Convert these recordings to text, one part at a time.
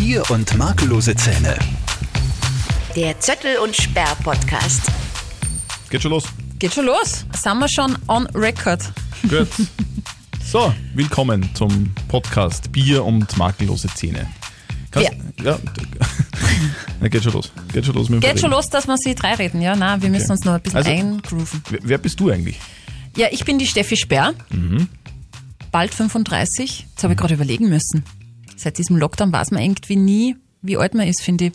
Bier und makellose Zähne. Der Zettel und Sperr Podcast. Geht schon los. Geht schon los. Sind wir schon on record? Gut. So, willkommen zum Podcast Bier und makellose Zähne. Kannst, ja. ja. geht schon los. Geht schon los mit dem Geht schon los, dass wir sie drei reden, ja? Nein, wir müssen uns noch ein bisschen Also- eingrooven. Wer, wer bist du eigentlich? Ja, ich bin die Steffi Sperr. Mhm. Bald 35. Jetzt habe ich gerade überlegen müssen. Seit diesem Lockdown weiß man irgendwie nie, wie alt man ist, finde ich.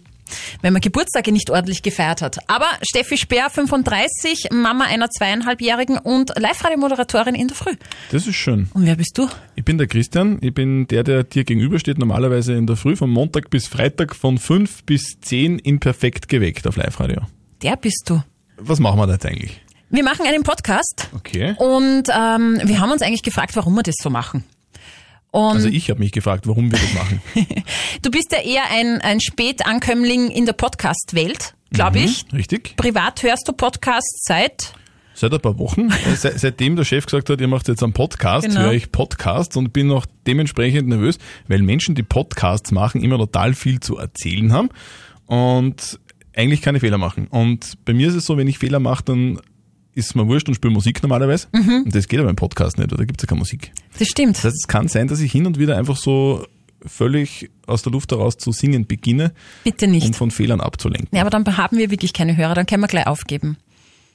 Wenn man Geburtstage nicht ordentlich gefeiert hat. Aber Steffi Sperr, 35, Mama einer zweieinhalbjährigen und Live-Radio-Moderatorin in der Früh. Das ist schön. Und wer bist du? Ich bin der Christian. Ich bin der, der dir gegenübersteht, normalerweise in der Früh von Montag bis Freitag von 5 bis 10 in Perfekt geweckt auf Live-Radio. Der bist du. Was machen wir da jetzt eigentlich? Wir machen einen Podcast Okay. und ähm, wir haben uns eigentlich gefragt, warum wir das so machen. Und Also ich habe mich gefragt, warum wir das machen. Du bist ja eher ein, ein Spätankömmling in der Podcast-Welt, glaube ich. Richtig? Privat hörst du Podcasts seit Seit ein paar Wochen, äh, se seitdem der Chef gesagt hat, ihr macht jetzt einen Podcast, Genau. höre ich Podcasts und bin noch dementsprechend nervös, weil Menschen, die Podcasts machen, immer total viel zu erzählen haben und eigentlich keine Fehler machen. Und bei mir ist es so, wenn ich Fehler mache, dann ist mir wurscht und spiele Musik normalerweise. Mhm. Und das geht aber im Podcast nicht, oder da gibt es ja keine Musik. Das stimmt. Das heißt, es kann sein, dass ich hin und wieder einfach so völlig aus der Luft heraus zu singen beginne, Bitte um nicht. von Fehlern abzulenken. Ja, aber dann haben wir wirklich keine Hörer, dann können wir gleich aufgeben.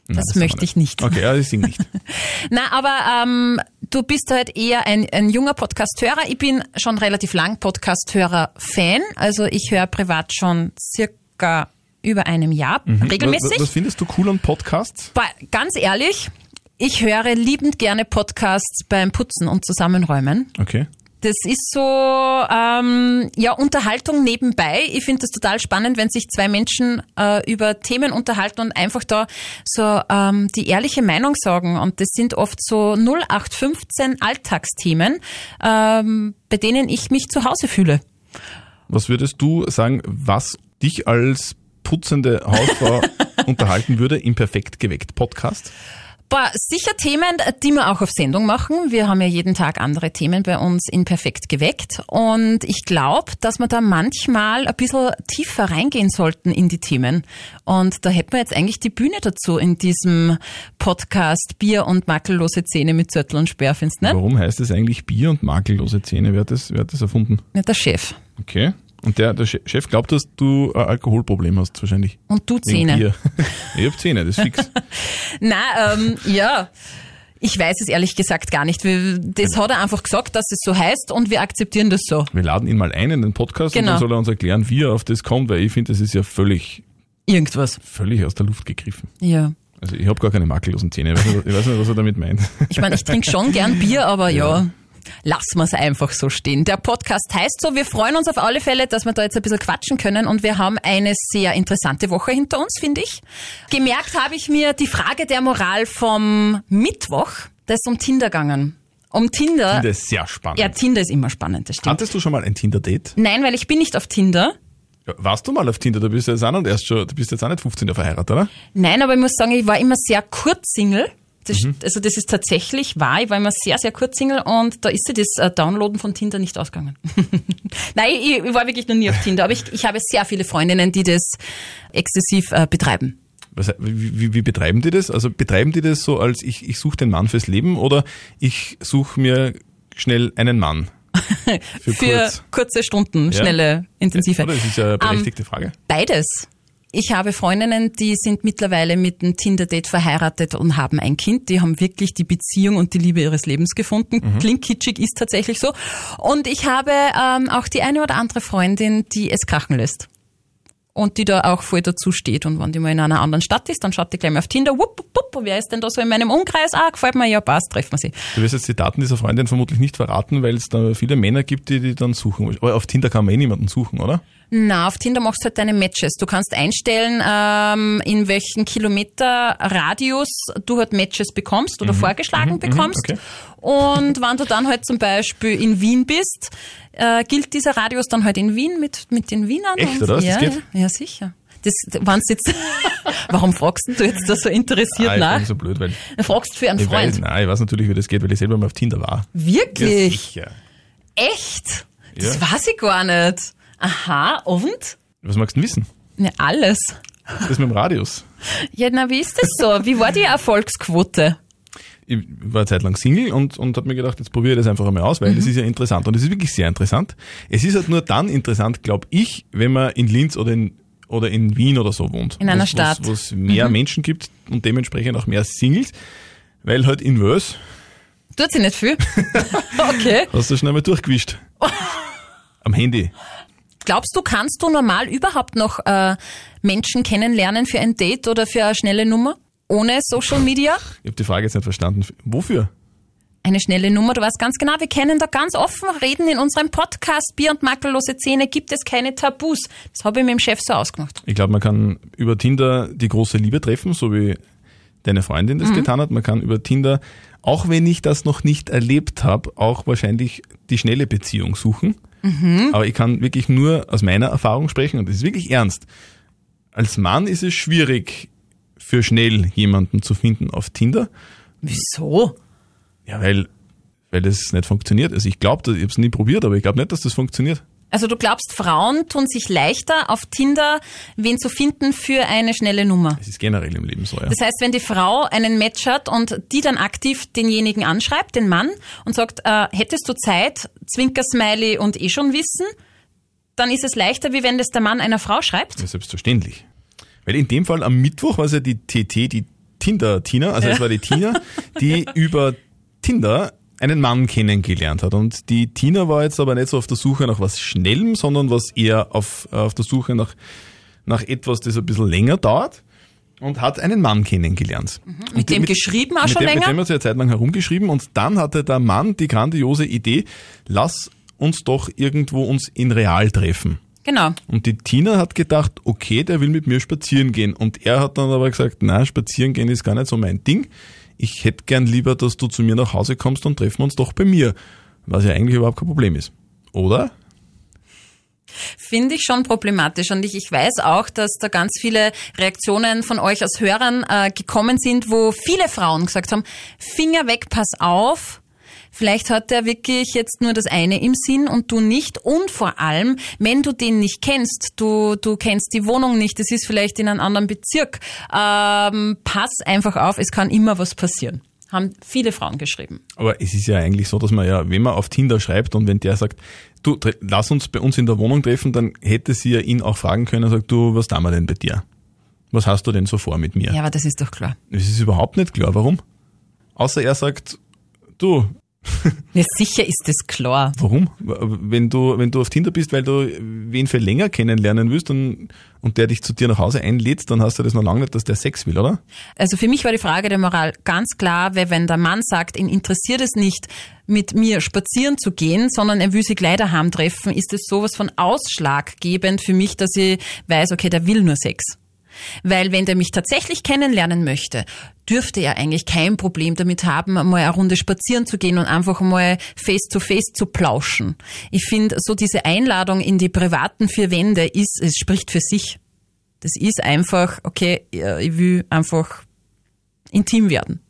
Nein, Das, wir möchte ich nicht. Okay, ja, ich singe nicht. Na, aber ähm, du bist halt eher ein, ein junger Podcast-Hörer. Ich bin schon relativ lang Podcast-Hörer-Fan. Also ich höre privat schon circa über einem Jahr regelmäßig. Was, was findest du cool an Podcasts? Ba- Ganz ehrlich, ich höre liebend gerne Podcasts beim Putzen und Zusammenräumen. Okay. Das ist so ähm, ja Unterhaltung nebenbei. Ich finde das total spannend, wenn sich zwei Menschen äh, über Themen unterhalten und einfach da so ähm, die ehrliche Meinung sagen. Und das sind oft so 0815 Alltagsthemen, ähm, bei denen ich mich zu Hause fühle. Was würdest du sagen, was dich als putzende Hausfrau unterhalten würde im Perfekt geweckt Podcast? Boah, sicher Themen, die wir auch auf Sendung machen. Wir haben ja jeden Tag andere Themen bei uns in Perfekt geweckt. Und ich glaube, dass wir da manchmal ein bisschen tiefer reingehen sollten in die Themen. Und da hätten wir jetzt eigentlich die Bühne dazu in diesem Podcast Bier und makellose Zähne mit Zürtel und Sperr, findest du nicht? Warum heißt es eigentlich Bier und makellose Zähne? Wer hat das, wer hat das erfunden? Nicht der Chef. Okay. Und der, der Che- Chef glaubt, dass du ein Alkoholproblem hast, wahrscheinlich. Und du Zähne. Ich hab Zähne, das ist fix. Na, ähm, ja. Ich weiß es ehrlich gesagt gar nicht. Das hat er einfach gesagt, dass es so heißt und wir akzeptieren das so. Wir laden ihn mal ein in den Podcast und Genau. dann soll er uns erklären, wie er auf das kommt, weil ich finde, das ist ja völlig, Irgendwas. völlig aus der Luft gegriffen. Ja. Also ich habe gar keine makellosen Zähne. Ich weiß, nicht, ich weiß nicht, was er damit meint. Ich meine, ich trinke schon gern Bier, aber ja. Lassen wir es einfach so stehen. Der Podcast heißt so, wir freuen uns auf alle Fälle, dass wir da jetzt ein bisschen quatschen können und wir haben eine sehr interessante Woche hinter uns, finde ich. Gemerkt habe ich mir die Frage der Moral vom Mittwoch, da ist um Tinder gegangen. Um Tinder. Das ist sehr spannend. Ja, Tinder ist immer spannend, das stimmt. Hattest du schon mal ein Tinder-Date? Nein, weil ich bin nicht auf Tinder. Ja, warst du mal auf Tinder? Du bist jetzt auch, nicht erst schon, du bist jetzt auch nicht 15 Jahre verheiratet, oder? Nein, aber ich muss sagen, ich war immer sehr kurz Single. Das, Also das ist tatsächlich wahr. Ich war immer sehr, sehr kurz Single und da ist sie das äh, Downloaden von Tinder nicht ausgegangen. Nein, ich, ich war wirklich noch nie auf Tinder, aber ich, ich habe sehr viele Freundinnen, die das exzessiv äh, betreiben. Was, wie, wie, betreiben die das? Also betreiben die das so als ich, ich suche den Mann fürs Leben oder ich suche mir schnell einen Mann? Für, Für kurz. kurze Stunden, Ja. schnelle, intensive. Oder? Das ist ja eine berechtigte Frage. Beides. Ich habe Freundinnen, die sind mittlerweile mit einem Tinder-Date verheiratet und haben ein Kind. Die haben wirklich die Beziehung und die Liebe ihres Lebens gefunden. Mhm. Klingt kitschig, ist tatsächlich so. Und ich habe ähm, auch die eine oder andere Freundin, die es krachen lässt. Und die da auch voll dazu steht. Und wenn die mal in einer anderen Stadt ist, dann schaut die gleich mal auf Tinder, wupp, wupp, wupp, wer ist denn da so in meinem Umkreis? Ah, gefällt mir, ja, passt, treffen wir sie. Du wirst jetzt die Daten dieser Freundin vermutlich nicht verraten, weil es da viele Männer gibt, die die dann suchen. Aber auf Tinder kann man eh niemanden suchen, oder? Na, auf Tinder machst du halt deine Matches. Du kannst einstellen, ähm, in welchen Kilometer Radius du halt Matches bekommst oder vorgeschlagen bekommst. okay. Und wenn du dann halt zum Beispiel in Wien bist, äh, gilt dieser Radius dann halt in Wien mit, mit den Wienern. Echt, oder? Ja, ja, ja, sicher. Das, wenn's jetzt, warum fragst du jetzt da so interessiert Ah, ich nach? bin so blöd, weil Du fragst für einen ich weiß, Freund. nein, ich weiß natürlich, wie das geht, weil ich selber mal auf Tinder war. Wirklich? sicher. Echt? Das Ja. weiß ich gar nicht. Aha, und? Was magst du denn wissen? Ne, alles. Das mit dem Radius. Ja, na, wie ist das so? Wie war die Erfolgsquote? Ich war eine Zeit lang Single und, und habe mir gedacht, jetzt probiere ich das einfach einmal aus, weil es ist ja interessant. Und es ist wirklich sehr interessant. Es ist halt nur dann interessant, glaube ich, wenn man in Linz oder in, oder in Wien oder so wohnt. In einer Wo's- Stadt. Wo es mehr Menschen gibt und dementsprechend auch mehr Singles. Weil halt in Wales Tut sie nicht viel? okay. hast du schnell mal durchgewischt. Am Handy. Glaubst du, kannst du normal überhaupt noch äh, Menschen kennenlernen für ein Date oder für eine schnelle Nummer? Ohne Social Media? Ich habe die Frage jetzt nicht verstanden. Wofür? Eine schnelle Nummer, du weißt ganz genau, wir können da ganz offen reden in unserem Podcast Bier und makellose Zähne gibt es keine Tabus. Das habe ich mit dem Chef so ausgemacht. Ich glaube, man kann über Tinder die große Liebe treffen, so wie deine Freundin das getan hat. Man kann über Tinder, auch wenn ich das noch nicht erlebt habe, auch wahrscheinlich die schnelle Beziehung suchen. Aber ich kann wirklich nur aus meiner Erfahrung sprechen und das ist wirklich ernst. Als Mann ist es schwierig, für schnell jemanden zu finden auf Tinder. Wieso? Ja, weil, weil das nicht funktioniert. Also ich glaube, ich habe es nie probiert, aber ich glaube nicht, dass das funktioniert. Also du glaubst, Frauen tun sich leichter auf Tinder, wen zu finden für eine schnelle Nummer. Es ist generell im Leben so, ja. Das heißt, wenn die Frau einen Match hat und die dann aktiv denjenigen anschreibt, den Mann, und sagt, äh, hättest du Zeit, Zwinker-Smiley und eh schon wissen, dann ist es leichter, wie wenn das der Mann einer Frau schreibt. Ja, selbstverständlich. Weil in dem Fall am Mittwoch war es ja die TT, die Tinder-Tina, also es war die Tina, die über Tinder einen Mann kennengelernt hat. Und die Tina war jetzt aber nicht so auf der Suche nach was Schnellem, sondern was eher auf, äh, auf der Suche nach, nach etwas, das ein bisschen länger dauert. Und hat einen Mann kennengelernt. Und Mit die- dem geschrieben auch mit schon dem, Mit länger? dem hat sie eine Zeit lang herumgeschrieben und dann hatte der Mann die grandiose Idee, lass uns doch irgendwo uns in real treffen. Genau. Und die Tina hat gedacht, okay, der will mit mir spazieren gehen. Und er hat dann aber gesagt, na, spazieren gehen ist gar nicht so mein Ding. Ich hätte gern lieber, dass du zu mir nach Hause kommst und treffen wir uns doch bei mir. Was ja eigentlich überhaupt kein Problem ist. Oder? Finde ich schon problematisch und ich, ich weiß auch, dass da ganz viele Reaktionen von euch als Hörern äh, gekommen sind, wo viele Frauen gesagt haben, Finger weg, pass auf. Vielleicht hat der wirklich jetzt nur das eine im Sinn und du nicht. Und vor allem, wenn du den nicht kennst, du, du kennst die Wohnung nicht, das ist vielleicht in einem anderen Bezirk, ähm, pass einfach auf, es kann immer was passieren. Haben viele Frauen geschrieben. Aber es ist ja eigentlich so, dass man ja, wenn man auf Tinder schreibt und wenn der sagt, du, lass uns bei uns in der Wohnung treffen, dann hätte sie ja ihn auch fragen können und sagt, du, was tun wir denn bei dir? Was hast du denn so vor mit mir? Ja, aber das ist doch klar. Es ist überhaupt nicht klar, warum? Außer er sagt, du, Ja, sicher ist das klar. Warum? Wenn du, wenn du auf Tinder bist, weil du wen für länger kennenlernen willst und, und der dich zu dir nach Hause einlädt, dann hast du das noch lange nicht, dass der Sex will, oder? Also für mich war die Frage der Moral ganz klar, weil wenn der Mann sagt, ihn interessiert es nicht, mit mir spazieren zu gehen, sondern er will sich gleich daheim treffen, ist es sowas von ausschlaggebend für mich, dass ich weiß, okay, der will nur Sex. Weil wenn der mich tatsächlich kennenlernen möchte, dürfte er eigentlich kein Problem damit haben, mal eine Runde spazieren zu gehen und einfach mal face to face zu plauschen. Ich finde, so diese Einladung in die privaten vier Wände ist, es spricht für sich. Das ist einfach, okay, ich will einfach intim werden.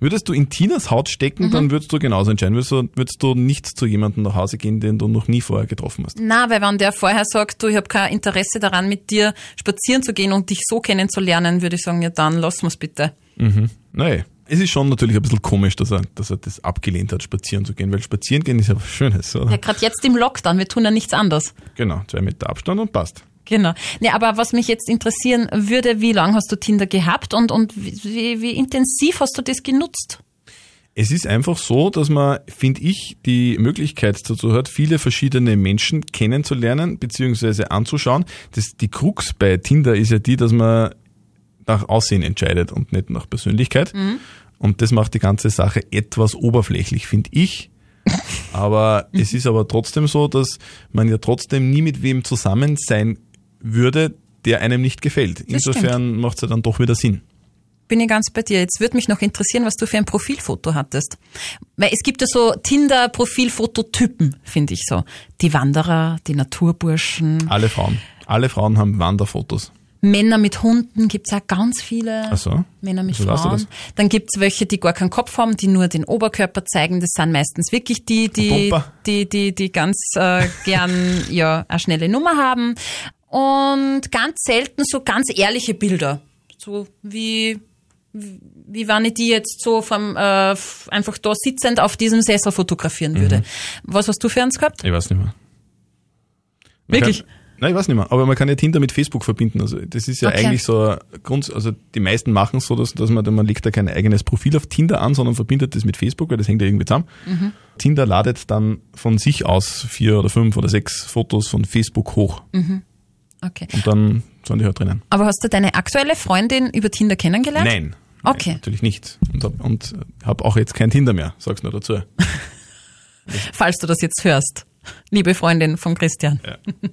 Würdest du in Tinas Haut stecken, dann würdest du genauso entscheiden. Würdest du, würdest du nicht zu jemandem nach Hause gehen, den du noch nie vorher getroffen hast. Na, weil wenn der vorher sagt, du, ich habe kein Interesse daran, mit dir spazieren zu gehen und dich so kennenzulernen, würde ich sagen, ja dann lass mir's bitte. Nein. Es ist schon natürlich ein bisschen komisch, dass er, dass er das abgelehnt hat, spazieren zu gehen, weil spazieren gehen ist ja was Schönes, oder? Ja, gerade jetzt im Lockdown, wir tun ja nichts anderes. Genau, zwei Meter Abstand und passt. Genau. Ne, aber was mich jetzt interessieren würde, wie lange hast du Tinder gehabt und, und wie, wie intensiv hast du das genutzt? Es ist einfach so, dass man, finde ich, die Möglichkeit dazu hat, viele verschiedene Menschen kennenzulernen bzw. anzuschauen. Das, die Krux bei Tinder ist ja die, dass man nach Aussehen entscheidet und nicht nach Persönlichkeit. Und das macht die ganze Sache etwas oberflächlich, finde ich. Aber es ist aber trotzdem so, dass man ja trotzdem nie mit wem zusammen sein würde, der einem nicht gefällt. Insofern macht es ja dann doch wieder Sinn. Bin ich ganz bei dir. Jetzt würde mich noch interessieren, was du für ein Profilfoto hattest. Weil es gibt ja so Tinder-Profilfototypen, finde ich so. Die Wanderer, die Naturburschen. Alle Frauen. Alle Frauen haben Wanderfotos. Männer mit Hunden gibt's auch ganz viele. Ach so. Männer mit du Frauen. Dann gibt's welche, die gar keinen Kopf haben, die nur den Oberkörper zeigen. Das sind meistens wirklich die, die, die, die, die ganz äh, gern ja eine schnelle Nummer haben. Und ganz selten so ganz ehrliche Bilder. So wie wie wenn ich die jetzt so vom, äh, einfach da sitzend auf diesem Sessel fotografieren würde. Mhm. Was hast du für uns gehabt? Ich weiß nicht mehr. Man Wirklich? Kann, nein, ich weiß nicht mehr. Aber man kann ja Tinder mit Facebook verbinden. Also das ist ja Okay. eigentlich so ein Grund, also die meisten machen es so, dass, dass man, man legt da kein eigenes Profil auf Tinder an, sondern verbindet das mit Facebook, weil das hängt ja irgendwie zusammen. Mhm. Tinder ladet dann von sich aus vier oder fünf oder sechs Fotos von Facebook hoch. Okay. Und dann sind die halt drinnen. Aber hast du deine aktuelle Freundin über Tinder kennengelernt? Nein. Okay. Nein, natürlich nicht. Und hab, und habe auch jetzt kein Tinder mehr, sag's nur dazu. Falls du das jetzt hörst. Liebe Freundin von Christian. Ja.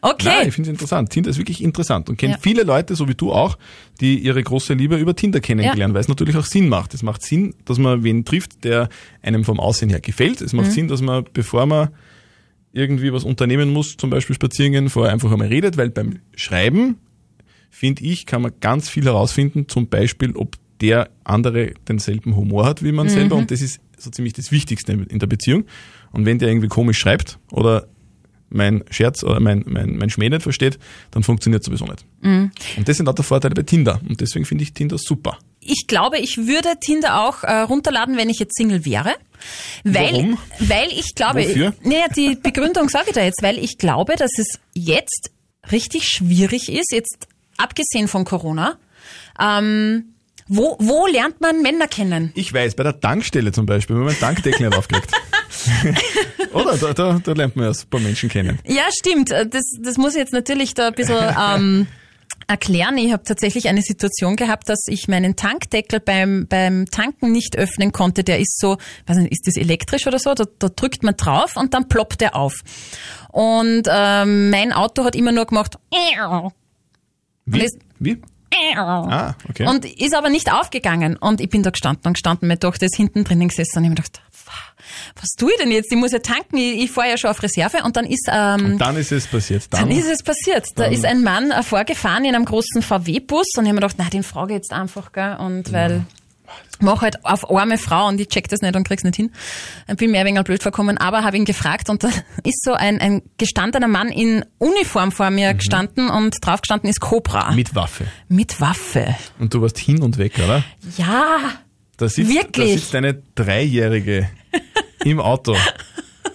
Okay. Nein, ich finde es interessant. Tinder ist wirklich interessant und kenne Ja. viele Leute, so wie du auch, die ihre große Liebe über Tinder kennengelernt, weil es natürlich auch Sinn macht. Es macht Sinn, dass man wen trifft, der einem vom Aussehen her gefällt. Es macht Mhm. Sinn, dass man, bevor man irgendwie was unternehmen muss, zum Beispiel spazieren gehen, vorher einfach einmal redet, weil beim Schreiben, finde ich, kann man ganz viel herausfinden, zum Beispiel, ob der andere denselben Humor hat wie man Mhm. selber und das ist so ziemlich das Wichtigste in der Beziehung. Und wenn der irgendwie komisch schreibt oder mein Scherz oder mein, mein, mein Schmäh nicht versteht, dann funktioniert sowieso nicht. Mhm. Und das sind auch der Vorteile bei Tinder. Und deswegen finde ich Tinder super. Ich glaube, ich würde Tinder auch äh, runterladen, wenn ich jetzt Single wäre. Weil, Warum? Weil ich glaube, Wofür? naja, die Begründung sage ich da jetzt, weil ich glaube, dass es jetzt richtig schwierig ist, jetzt abgesehen von Corona, ähm, wo, wo lernt man Männer kennen? Ich weiß, bei der Tankstelle zum Beispiel, wenn man Tankdeckel nicht aufkriegt. Oder? Da, da, da lernt man ja ein paar Menschen kennen. Ja, stimmt. Das, das muss ich jetzt natürlich da ein bisschen ähm, erklären. Ich habe tatsächlich eine Situation gehabt, dass ich meinen Tankdeckel beim, beim Tanken nicht öffnen konnte. Der ist so, weiß nicht, ist das elektrisch oder so? Da, da drückt man drauf und dann ploppt der auf. Und ähm, mein Auto hat immer nur gemacht. Wie? Wie? Ah, okay. Und ist aber nicht aufgegangen. Und ich bin da gestanden und gestanden, meine Tochter ist hinten drinnen gesessen und ich hab mir gedacht, was tue ich denn jetzt? Ich muss ja tanken, ich, ich fahre ja schon auf Reserve und dann ist ähm, dann ist es passiert. Dann, Dann ist es passiert. Da ist ein Mann äh, vorgefahren in einem großen VW-Bus und ich habe mir gedacht, na, den frage ich jetzt einfach, gell? Und weil mach halt auf arme Frau und ich check das nicht und krieg's nicht hin. Ich bin mir ein wenig blöd vorkommen, aber habe ihn gefragt und da ist so ein, ein gestandener Mann in Uniform vor mir gestanden und drauf gestanden ist Cobra. mit Waffe. Mit Waffe. Und du warst hin und weg, oder? Ja. Da sitzt, Wirklich? Da sitzt eine Dreijährige im Auto.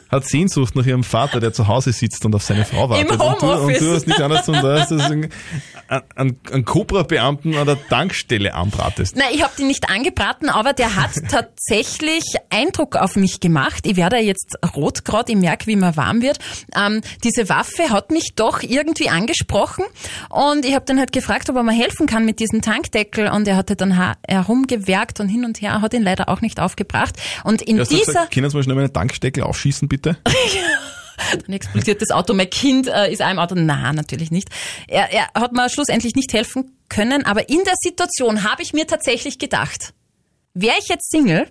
Hat Sehnsucht nach ihrem Vater, der zu Hause sitzt und auf seine Frau wartet. und, du, und Homeoffice. du hast nichts anderes zu tun, einen, einen Cobra-Beamten an der Tankstelle anbratest. Nein, ich habe die nicht angebraten, aber der hat tatsächlich Eindruck auf mich gemacht. Ich werde jetzt rot gerade, ich merke, wie mir warm wird. Ähm, diese Waffe hat mich doch irgendwie angesprochen und ich habe dann halt gefragt, ob er mir helfen kann mit diesem Tankdeckel und er hatte dann herumgewerkt und hin und her, hat ihn leider auch nicht aufgebracht. Und in du dieser, gesagt, können Sie mal schnell meine Tanksteckel aufschießen, bitte? dann explodiert das Auto, mein Kind äh, ist im Auto. Na, natürlich nicht. Er, er hat mir schlussendlich nicht helfen können, aber in der Situation habe ich mir tatsächlich gedacht, wäre ich jetzt Single,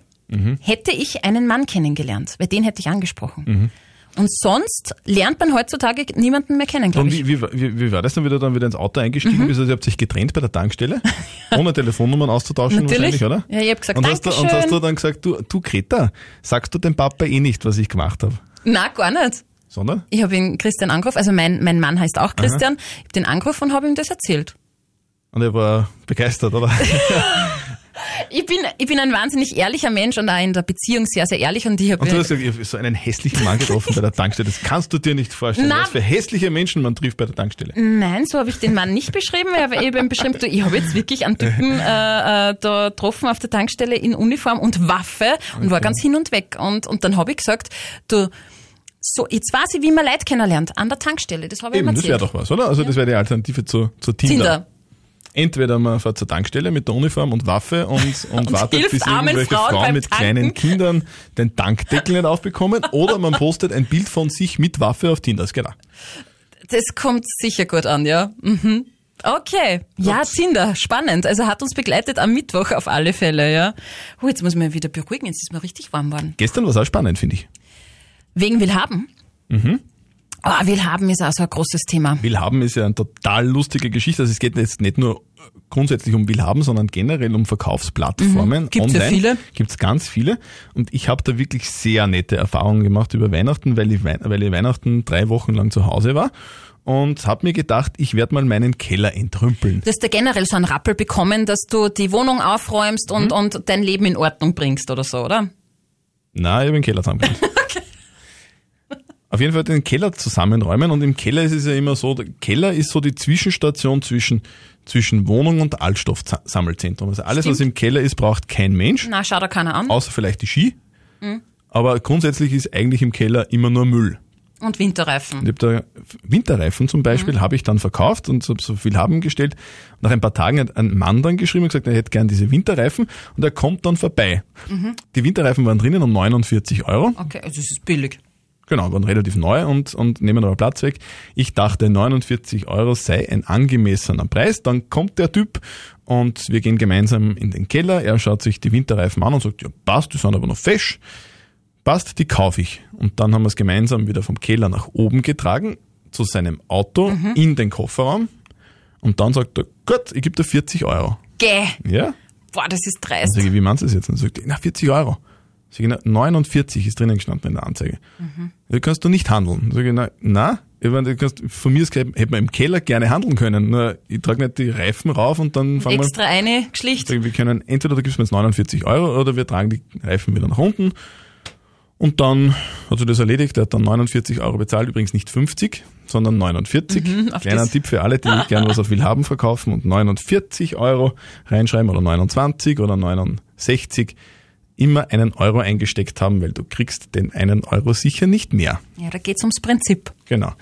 hätte ich einen Mann kennengelernt, weil den hätte ich angesprochen. Und sonst lernt man heutzutage niemanden mehr kennen, glaube Und ich. wie, wie, wie, war das dann wieder dann wieder ins Auto eingestiegen? bist? Also ihr habt sich getrennt bei der Tankstelle, ohne Telefonnummern auszutauschen Natürlich. wahrscheinlich, oder? Ja, ich hab gesagt, und hast, du, und Dankeschön. hast du dann gesagt, du, du Greta, sagst du dem Papa eh nicht, was ich gemacht habe? Na, gar nicht. Sondern? Ich habe ihn Christian angerufen, also mein, mein Mann heißt auch Christian. Ich habe den angerufen und habe ihm das erzählt. Und er war begeistert, oder? Ich bin, ich bin ein wahnsinnig ehrlicher Mensch und auch in der Beziehung sehr, sehr ehrlich und ich habe Und du hast gesagt, so einen hässlichen Mann getroffen bei der Tankstelle. Das kannst du dir nicht vorstellen, Na. was für hässliche Menschen man trifft bei der Tankstelle. Nein, so habe ich den Mann nicht beschrieben. Ich habe eben beschrieben, du, ich habe jetzt wirklich einen Typen äh, äh, da getroffen auf der Tankstelle in Uniform und Waffe und war ganz hin und weg. Und, und dann habe ich gesagt, du, so, jetzt weiß ich, wie man Leute kennenlernt, an der Tankstelle. Das habe ich Eben, das wäre doch was, oder? Also das wäre die Alternative zu, zu Tinder. Tinder. Entweder man fährt zur Tankstelle mit der Uniform und Waffe und, und, wartet, hilft bis irgendwelche Frauen Frauen mit Tanken. kleinen Kindern den Tankdeckel nicht aufbekommen. Oder man postet ein Bild von sich mit Waffe auf Tinder. Genau. Das kommt sicher gut an, ja. Mhm. Okay. Ja, Tinder, spannend. Also hat uns begleitet am Mittwoch auf alle Fälle, ja. Oh, jetzt muss ich mich wieder beruhigen, jetzt ist mir richtig warm geworden. Gestern war es auch spannend, finde ich. Wegen will haben. Oh, Willhaben ist auch so ein großes Thema. Willhaben ist ja eine total lustige Geschichte. Also es geht jetzt nicht nur grundsätzlich um Willhaben, sondern generell um Verkaufsplattformen. Mhm. Gibt's ja Online viele. Gibt's ganz viele. Und ich habe da wirklich sehr nette Erfahrungen gemacht über Weihnachten, weil ich, Wei- weil ich Weihnachten drei Wochen lang zu Hause war und habe mir gedacht, ich werde mal meinen Keller entrümpeln. Du hast ja generell so einen Rappel bekommen, dass du die Wohnung aufräumst und, Mhm. und dein Leben in Ordnung bringst oder so, oder? Na, ich habe den Keller zusammengeräumt. Auf jeden Fall den Keller zusammenräumen und im Keller ist es ja immer so, der Keller ist so die Zwischenstation zwischen, zwischen Wohnung und Altstoffsammelzentrum. Also alles, was Stimmt. im Keller ist, braucht kein Mensch, Na, schau da keiner an. außer vielleicht die Ski. Mhm. Aber grundsätzlich ist eigentlich im Keller immer nur Müll. Und Winterreifen. Ich hab da Winterreifen zum Beispiel habe ich dann verkauft und so, so viel haben gestellt. Nach ein paar Tagen hat ein Mann dann geschrieben und gesagt, er hätte gern diese Winterreifen und er kommt dann vorbei. Die Winterreifen waren drinnen um 49 Euro. Okay, also es ist billig. Genau, waren relativ neu und, und nehmen aber Platz weg. Ich dachte, 49 Euro sei ein angemessener Preis. Dann kommt der Typ und wir gehen gemeinsam in den Keller. Er schaut sich die Winterreifen an und sagt, ja passt, die sind aber noch fesch. Passt, die kaufe ich. Und dann haben wir es gemeinsam wieder vom Keller nach oben getragen, zu seinem Auto, in den Kofferraum. Und dann sagt er, gut, ich gebe dir 40 Euro. Gäh. Ja? Boah, das ist Dann dreist. ich, wie meinst du das jetzt? Und sagt er, na, 40 Euro. Sag ich, na, 49 ist drinnen gestanden in der Anzeige. Da kannst du nicht handeln. Sag ich, na, na ich meine, du kannst, von mir aus hätte man im Keller gerne handeln können. Nur ich trage nicht die Reifen rauf und dann fangen wir, Extra eine ich, wir können, entweder du gibst mir jetzt 49 Euro oder wir tragen die Reifen wieder nach unten. Und dann hat sich das erledigt. Er hat dann 49 Euro bezahlt, übrigens nicht 50, sondern 49. Mhm, Kleiner das- Tipp für alle, die gerne was auf Willhaben verkaufen und 49 Euro reinschreiben oder 29 oder 69. Immer einen Euro eingesteckt haben, weil du kriegst den einen Euro sicher nicht mehr. Ja, da geht's ums Prinzip. Genau.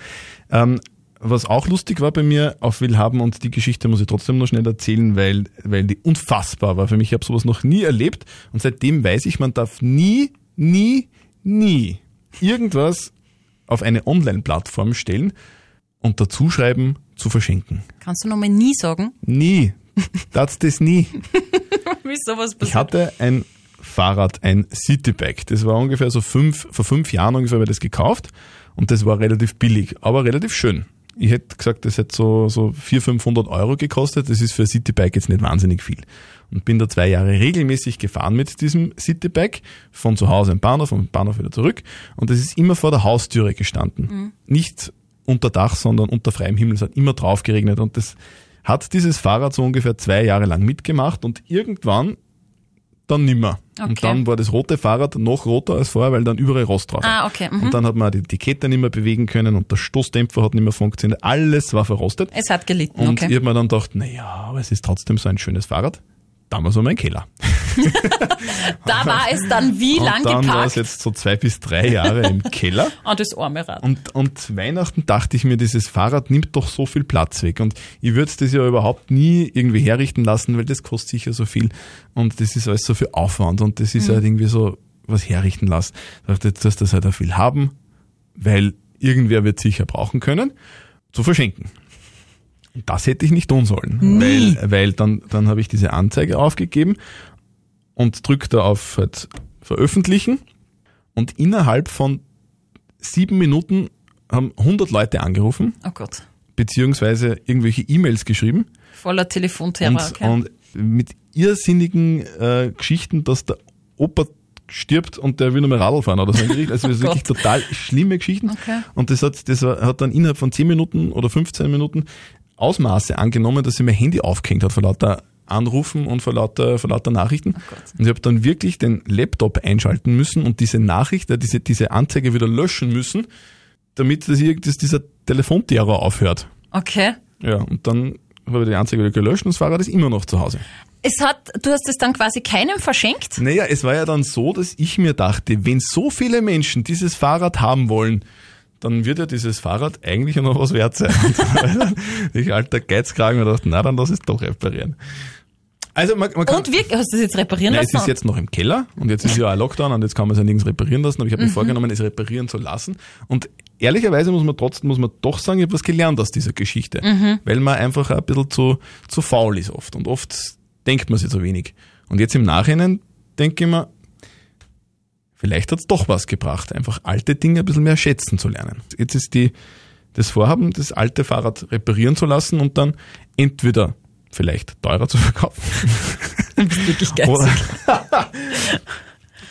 Ähm, was auch lustig war bei mir auf Willhaben und die Geschichte muss ich trotzdem noch schnell erzählen, weil, weil die unfassbar war für mich. Ich habe sowas noch nie erlebt und seitdem weiß ich, man darf nie, nie, nie irgendwas auf eine Online-Plattform stellen und dazu schreiben, zu verschenken. Kannst du nochmal nie sagen, Nie. Das das nie. wie sowas Ich passiert? hatte ein Fahrrad, ein Citybike. Das war ungefähr so fünf, vor fünf Jahren ungefähr habe ich das gekauft und das war relativ billig, aber relativ schön. Ich hätte gesagt, das hätte so, so 400, 500 Euro gekostet. Das ist für ein Citybike jetzt nicht wahnsinnig viel. Und bin da zwei Jahre regelmäßig gefahren mit diesem Citybike, von zu Hause im Bahnhof, vom Bahnhof wieder zurück. Und das ist immer vor der Haustüre gestanden. Nicht unter Dach, sondern unter freiem Himmel. Es hat immer drauf geregnet und das hat dieses Fahrrad so ungefähr zwei Jahre lang mitgemacht und irgendwann dann nimmer. Okay. Und dann war das rote Fahrrad noch roter als vorher, weil dann überall Rost drauf war. Ah, okay. Mhm. Und dann hat man die, die Kette nicht mehr bewegen können und der Stoßdämpfer hat nicht mehr funktioniert. Alles war verrostet. Es hat gelitten, Und okay. ich habe mir dann gedacht, naja, aber es ist trotzdem so ein schönes Fahrrad. Damals war mein Keller. Da war es dann wie und lang dann war es geparkt? jetzt so zwei bis drei Jahre im Keller. Ah, das arme Rad. Und, und Weihnachten dachte ich mir, dieses Fahrrad nimmt doch so viel Platz weg. Und ich würde das ja überhaupt nie irgendwie herrichten lassen, weil das kostet sicher so viel. Und das ist alles so viel Aufwand. Und das ist halt irgendwie so was herrichten lassen. Ich dachte, jetzt du das halt auch viel haben, weil irgendwer wird sicher brauchen können, zu verschenken. Das hätte ich nicht tun sollen, Nie. weil, weil dann, dann habe ich diese Anzeige aufgegeben und drücke da auf halt veröffentlichen und innerhalb von sieben Minuten haben 100 Leute angerufen, Oh Gott. beziehungsweise irgendwelche E-Mails geschrieben Voller Telefonterror, und, okay. und mit irrsinnigen äh, Geschichten, dass der Opa stirbt und der will nur mehr Radl fahren oder so. Also Oh wirklich total schlimme Geschichten. Okay. Und das hat, das hat dann innerhalb von 10 Minuten oder 15 Minuten Ausmaße angenommen, dass sie mein Handy aufgehängt hat vor lauter Anrufen und vor lauter, vor lauter Nachrichten. Gott. und ich habe dann wirklich den Laptop einschalten müssen und diese Nachricht, äh, diese, diese Anzeige wieder löschen müssen, damit das, hier- dass dieser Telefonterror aufhört. Okay. Ja, und dann habe ich die Anzeige wieder gelöscht und das Fahrrad ist immer noch zu Hause. Es hat, du hast es dann quasi keinem verschenkt? Naja, es war ja dann so, dass ich mir dachte, wenn so viele Menschen dieses Fahrrad haben wollen, dann wird ja dieses Fahrrad eigentlich noch was wert sein. Und ich alter Geizkragen mir dachte, na, dann lass es doch reparieren. Also man, man kann, Und wie, hast du es jetzt reparieren Nein, es lassen? ist jetzt noch im Keller und jetzt ist ja ein Lockdown und jetzt kann man es ja nirgends reparieren lassen, aber ich habe mir vorgenommen, es reparieren zu lassen. Und ehrlicherweise muss man trotzdem, muss man doch sagen, ich habe was gelernt aus dieser Geschichte, weil man einfach ein bisschen zu, zu faul ist oft und oft denkt man sich zu wenig. Und jetzt im Nachhinein denke ich mir, vielleicht hat's doch was gebracht, einfach alte Dinge ein bisschen mehr schätzen zu lernen. Jetzt ist die, das Vorhaben, das alte Fahrrad reparieren zu lassen und dann entweder vielleicht teurer zu verkaufen Du bist wirklich geizig. oder,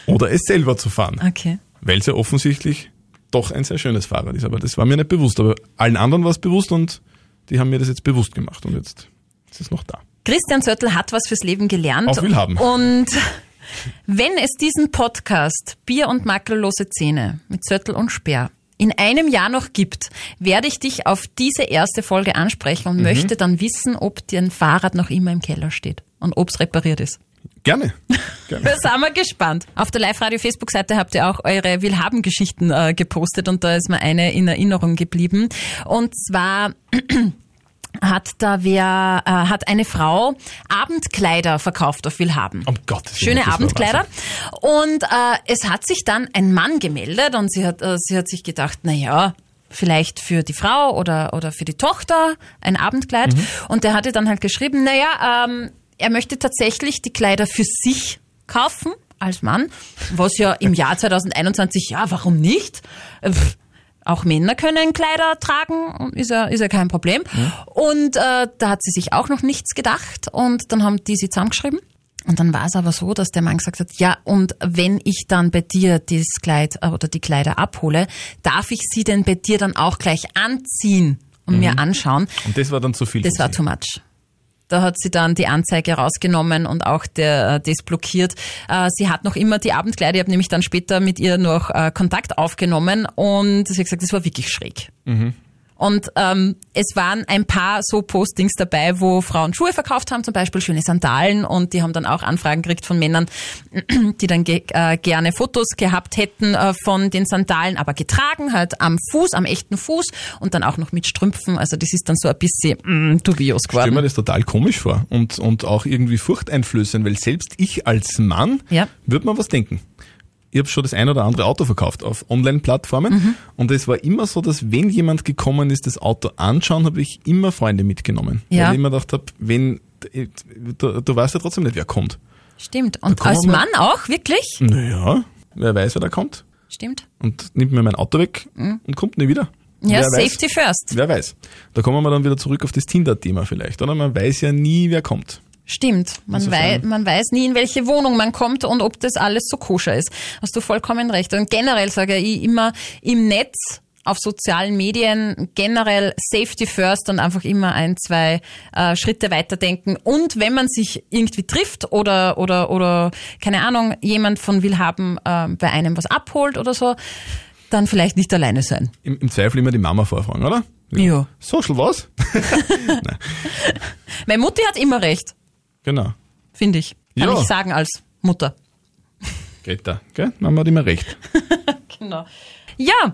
oder es selber zu fahren, Okay. weil es ja offensichtlich doch ein sehr schönes Fahrrad ist. Aber das war mir nicht bewusst, aber allen anderen war es bewusst und die haben mir das jetzt bewusst gemacht und jetzt ist es noch da. Christian Zöttl hat was fürs Leben gelernt. Auf Willhaben. Und wenn es diesen Podcast Bier und makellose Zähne mit Zöttl und Speer in einem Jahr noch gibt, werde ich dich auf diese erste Folge ansprechen Mhm. und möchte dann wissen, ob dein Fahrrad noch immer im Keller steht und ob es repariert ist. Gerne. Gerne. Da sind wir gespannt. Auf der Live-Radio-Facebook-Seite habt ihr auch eure Willhaben-Geschichten äh, gepostet und da ist mir eine in Erinnerung geblieben. Und zwar hat da wer, äh, hat eine Frau Abendkleider verkauft auf Willhaben. Um Gottes Willen, Schöne Abendkleider. Und äh, es hat sich dann ein Mann gemeldet und sie hat, äh, sie hat sich gedacht, na ja, vielleicht für die Frau oder, oder für die Tochter ein Abendkleid. Mhm. Und der hatte dann halt geschrieben, na ja, ähm, er möchte tatsächlich die Kleider für sich kaufen als Mann, was ja im Jahr 2021, ja, warum nicht? Äh, pff, Auch Männer können Kleider tragen, ist ja, ist ja kein Problem. Und äh, da hat sie sich auch noch nichts gedacht und dann haben die sie zusammengeschrieben. Und dann war es aber so, dass der Mann gesagt hat, ja, und wenn ich dann bei dir dieses Kleid äh, oder die Kleider abhole, darf ich sie denn bei dir dann auch gleich anziehen und mir anschauen? Und das war dann zu viel. Das war too much. Da hat sie dann die Anzeige rausgenommen und auch der, äh, das blockiert. Äh, Sie hat noch immer die Abendkleider. Ich habe nämlich dann später mit ihr noch äh, Kontakt aufgenommen und sie hat gesagt, das war wirklich schräg. Und ähm, es waren ein paar so Postings dabei, wo Frauen Schuhe verkauft haben, zum Beispiel schöne Sandalen und die haben dann auch Anfragen gekriegt von Männern, die dann ge äh, gerne Fotos gehabt hätten äh, von den Sandalen, aber getragen halt am Fuß, am echten Fuß und dann auch noch mit Strümpfen. Also das ist dann so ein bisschen mm, dubios Ich stelle mir geworden. das total komisch vor und, und auch irgendwie furchteinflößend, weil selbst ich als Mann Ja. würde man was denken. Ich habe schon das ein oder andere Auto verkauft auf Online-Plattformen Mhm. und es war immer so, dass wenn jemand gekommen ist, das Auto anschauen, habe ich immer Freunde mitgenommen. Ja. Weil ich immer gedacht habe, wenn, du, du weißt ja trotzdem nicht, wer kommt. Stimmt. Und als Mann auch, wirklich? Naja, wer weiß, wer da kommt Stimmt. und nimmt mir mein Auto weg und kommt nie wieder. Mhm. Ja, wer weiß. Safety first. Wer weiß. Da kommen wir dann wieder zurück auf das Tinder-Thema vielleicht, oder? Man weiß ja nie, wer kommt. Stimmt. Man, wei man weiß nie, in welche Wohnung man kommt und ob das alles so koscher ist. Hast du vollkommen recht. Und generell sage ich immer im Netz, auf sozialen Medien, generell Safety first und einfach immer ein, zwei äh, Schritte weiterdenken. Und wenn man sich irgendwie trifft oder, oder, oder keine Ahnung, jemand von Willhaben äh, bei einem was abholt oder so, dann vielleicht nicht alleine sein. Im, Im Zweifel immer die Mama vorfragen, oder? Ja. Social was? Meine Mutti hat immer recht, genau. finde ich. Kann Ja. ich sagen als Mutter. Greta, gell? Mama hat immer recht. Genau. Ja,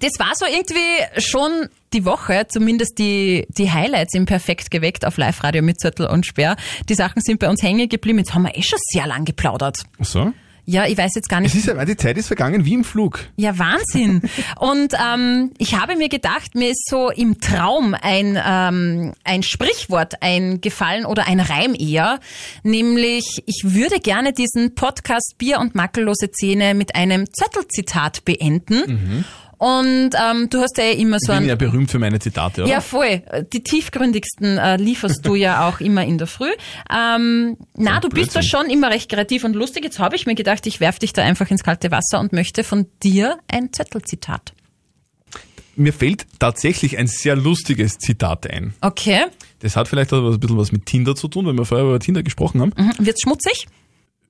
das war so irgendwie schon die Woche, zumindest die, die Highlights im Perfekt geweckt auf Live-Radio mit Zettel und Sperr. Die Sachen sind bei uns hängen geblieben. Jetzt haben wir eh schon sehr lang geplaudert. Ach so? Ja, ich weiß jetzt gar Es nicht. ist ja, die Zeit ist vergangen wie im Flug. Ja, Wahnsinn. Und ähm, ich habe mir gedacht, mir ist so im Traum ein, ähm, ein Sprichwort eingefallen oder ein Reim eher, nämlich ich würde gerne diesen Podcast Bier und makellose Zähne mit einem Zettelzitat beenden. Und ähm, du hast ja immer so Ich bin ein ja berühmt für meine Zitate, oder? ja, voll. Die tiefgründigsten äh, lieferst du ja auch immer in der Früh. Ähm, na, du bist da schon immer recht kreativ und lustig. Jetzt habe ich mir gedacht, ich werf dich da einfach ins kalte Wasser und möchte von dir ein Zettelzitat. Mir fällt tatsächlich ein sehr lustiges Zitat ein. Okay. Das hat vielleicht auch ein bisschen was mit Tinder zu tun, weil wir vorher über Tinder gesprochen haben. Mhm. Wird's schmutzig?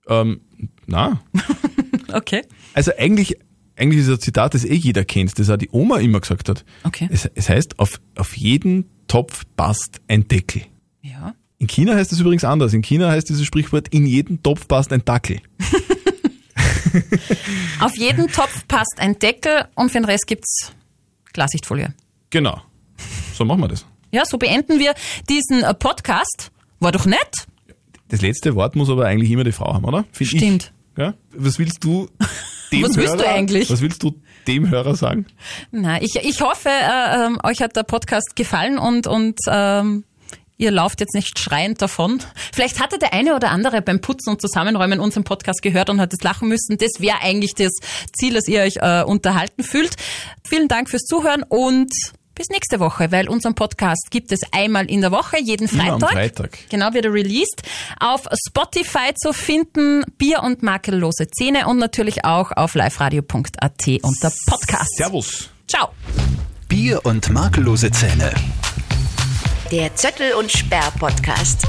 Ähm, na, Okay. also eigentlich, eigentlich ist das Zitat, das eh jeder kennt, das auch die Oma immer gesagt hat. Okay. Es, es heißt, auf, auf jeden Topf passt ein Deckel. Ja. In China heißt es übrigens anders. In China heißt dieses Sprichwort, in jeden Topf passt ein Dackel. Auf jeden Topf passt ein Deckel und für den Rest gibt's Glassichtfolie. Genau. So machen wir das. Ja, so beenden wir diesen äh, Podcast. War doch nett. Das letzte Wort muss aber eigentlich immer die Frau haben, oder? Find Stimmt. Ich. Ja? Was willst du dem Was willst Hörer, du eigentlich? Was willst du dem Hörer sagen? Na, ich, ich hoffe, äh, ähm, euch hat der Podcast gefallen und, und ähm, ihr lauft jetzt nicht schreiend davon. Vielleicht hatte der eine oder andere beim Putzen und Zusammenräumen unseren Podcast gehört und hat es lachen müssen. Das wäre eigentlich das Ziel, dass ihr euch äh, unterhalten fühlt. Vielen Dank fürs Zuhören und bis nächste Woche, weil unseren Podcast gibt es einmal in der Woche, jeden Immer am Freitag. Freitag. Genau, wird er released. Auf Spotify zu finden, Bier und makellose Zähne und natürlich auch auf liveradio.at unter Podcast. Servus. Ciao. Bier und makellose Zähne. Der Zöttel und Sperr Podcast.